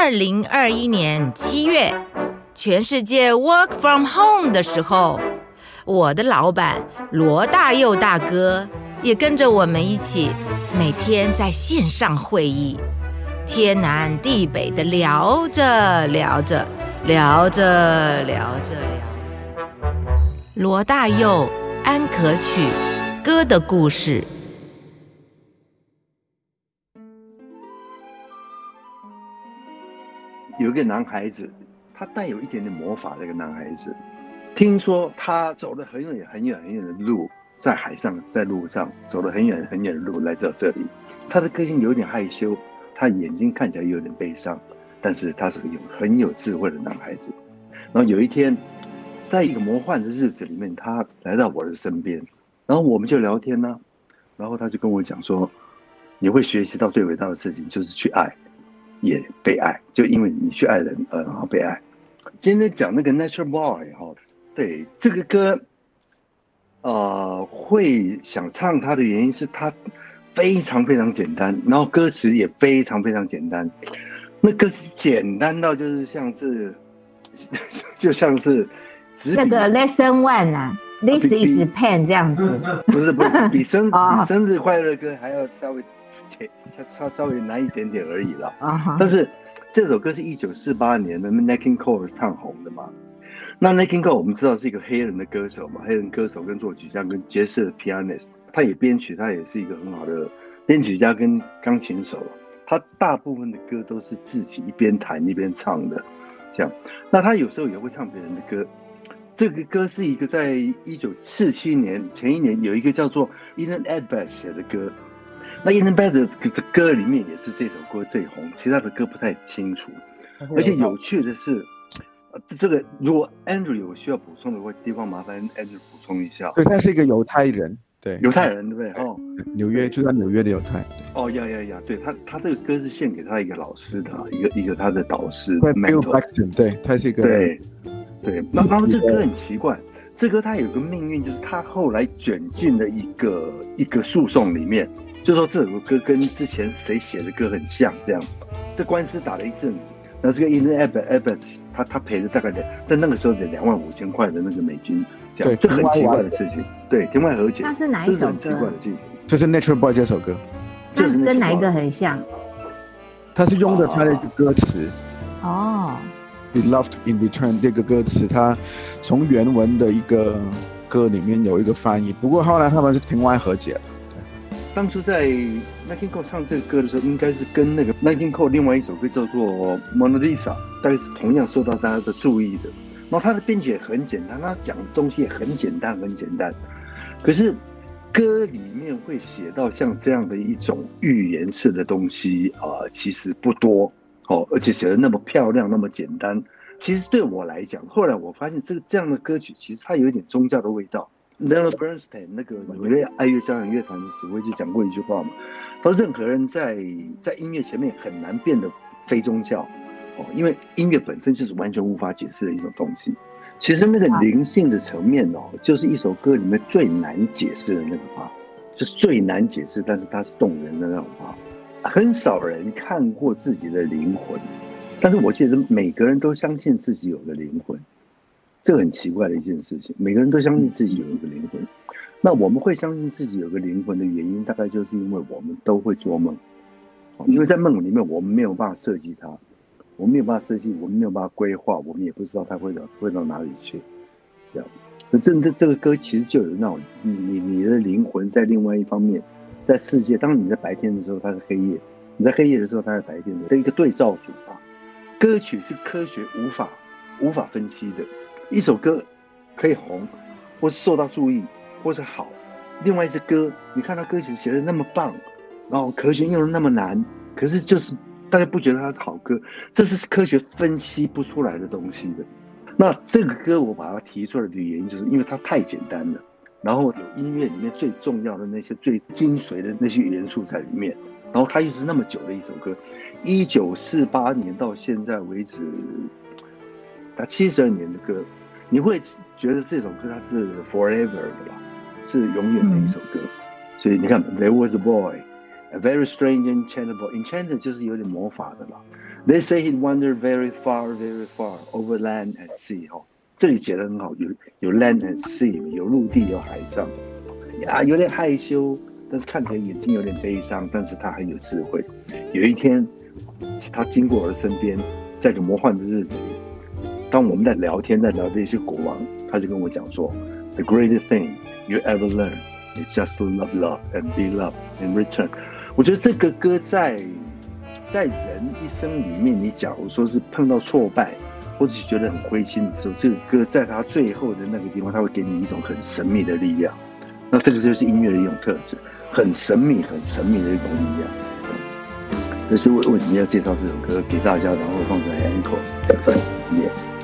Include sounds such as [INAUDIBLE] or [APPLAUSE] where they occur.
二零二一年七月，全世界 work from home 的时候，我的老板罗大佑大哥也跟着我们一起，每天在线上会议，天南地北的聊着聊着，聊着聊着聊着。罗大佑《安可曲》歌的故事。有一个男孩子，他带有一点点魔法的一个男孩子。听说他走了很远很远很远的路，在海上，在路上走了很远很远的路来到这里。他的个性有点害羞，他眼睛看起来有点悲伤，但是他是个有很有智慧的男孩子。然后有一天，在一个魔幻的日子里面，他来到我的身边，然后我们就聊天呢。然后他就跟我讲说：“你会学习到最伟大的事情，就是去爱。”也被爱，就因为你去爱人，呃，然后被爱。今天讲那个 Natural Boy 哈，对这个歌，呃，会想唱它的原因是它非常非常简单，然后歌词也非常非常简单。那歌词简单到就是像是，[LAUGHS] 就像是那个 Lesson One 啊，This is Pen 这样子，不是不是，比生 [LAUGHS] 比生日快乐歌还要稍微。它它稍微难一点点而已了，但是这首歌是一九四八年的 n a k i n Cole 唱红的嘛？那 n a k i n Cole 我们知道是一个黑人的歌手嘛，黑人歌手跟作曲家跟爵士的 pianist，他也编曲，他也是一个很好的编曲家跟钢琴手。他大部分的歌都是自己一边弹一边唱的，这样。那他有时候也会唱别人的歌。这个歌是一个在一九四七年前一年有一个叫做 Ian Edbert 写的歌。那《In the Bed》的歌里面也是这首歌最红，其他的歌不太清楚。而且有趣的是，呃这个如果 Andrew 有需要补充的话，地方麻烦 Andrew 补充一下。对，他是一个犹太人，对，犹太人对不对？哦，纽约住在纽约的犹太。哦，呀呀呀，对他，他这个歌是献给他一个老师的，一个一个他的导师。Bill Braxton，对，他是一个。对，对。那那么这个歌很奇怪，这歌他有个命运，就是他后来卷进了一个一个诉讼里面。就说这首歌跟之前谁写的歌很像，这样，这官司打了一阵子，那这个 In Abbott Abbott 他他赔了大概的在那个时候的两万五千块的那个美金，这样，这很奇怪的事情，对，庭外和解，那是哪一首歌？这是很奇怪的事情，就是 Natural Boy 这首歌，就是跟哪一个很像？他是用的他的一个歌词，哦，Be loved in return 这个歌词，他从原文的一个歌里面有一个翻译，不过后来他们是庭外和解了。当初在 Nighting Cole 唱这个歌的时候，应该是跟那个 Nighting Cole 另外一首歌叫做《Mona Lisa》，大概是同样受到大家的注意的。然后他的编曲很简单，他讲的东西也很简单，很简单。可是歌里面会写到像这样的一种寓言式的东西啊，其实不多哦，而且写的那么漂亮，那么简单。其实对我来讲，后来我发现这个这样的歌曲，其实它有一点宗教的味道。Leonard Bernstein 那个纽约爱乐交响乐团的指挥就讲过一句话嘛，他说任何人在在音乐前面很难变得非宗教，哦，因为音乐本身就是完全无法解释的一种东西。其实那个灵性的层面哦，就是一首歌里面最难解释的那个话，就是最难解释，但是它是动人的那种话。很少人看过自己的灵魂，但是我记得每个人都相信自己有个灵魂。这很奇怪的一件事情，每个人都相信自己有一个灵魂。那我们会相信自己有个灵魂的原因，大概就是因为我们都会做梦。因为在梦里面，我们没有办法设计它，我们没有办法设计，我们没有办法规划，我们也不知道它会到会到哪里去。这样，这这这个歌其实就有那种你你你的灵魂在另外一方面，在世界。当你在白天的时候，它是黑夜；你在黑夜的时候，它是白天的一个对照组啊。歌曲是科学无法无法分析的。一首歌可以红，或是受到注意，或是好；另外一首歌，你看他歌词写的那么棒，然后和弦用的那么难，可是就是大家不觉得它是好歌，这是科学分析不出来的东西的。那这个歌我把它提出来的原因，就是因为它太简单了，然后有音乐里面最重要的那些最精髓的那些元素在里面，然后它又是那么久的一首歌，一九四八年到现在为止，它七十二年的歌。你会觉得这首歌它是 forever 的吧？是永远的一首歌。所以你看，There was a boy, a very strange, enchantable. Enchanted 就是有点魔法的了。They say he wandered very far, very far over land and sea。哈，这里写的很好，有有 land and sea，有陆地，有海上。啊，有点害羞，但是看起来眼睛有点悲伤，但是他很有智慧。有一天，他经过我的身边，在个魔幻的日子里，当我们在聊天，在聊这些国王，他就跟我讲说：“The greatest thing you ever learn is just to love, love and be loved in return。”我觉得这个歌在在人一生里面，你假如说是碰到挫败，或者是觉得很灰心的时候，这个歌在他最后的那个地方，他会给你一种很神秘的力量。那这个就是音乐的一种特质，很神秘、很神秘的一种力量。这是为为什么要介绍这首歌给大家，然后放在 Anchor 在专辑里面。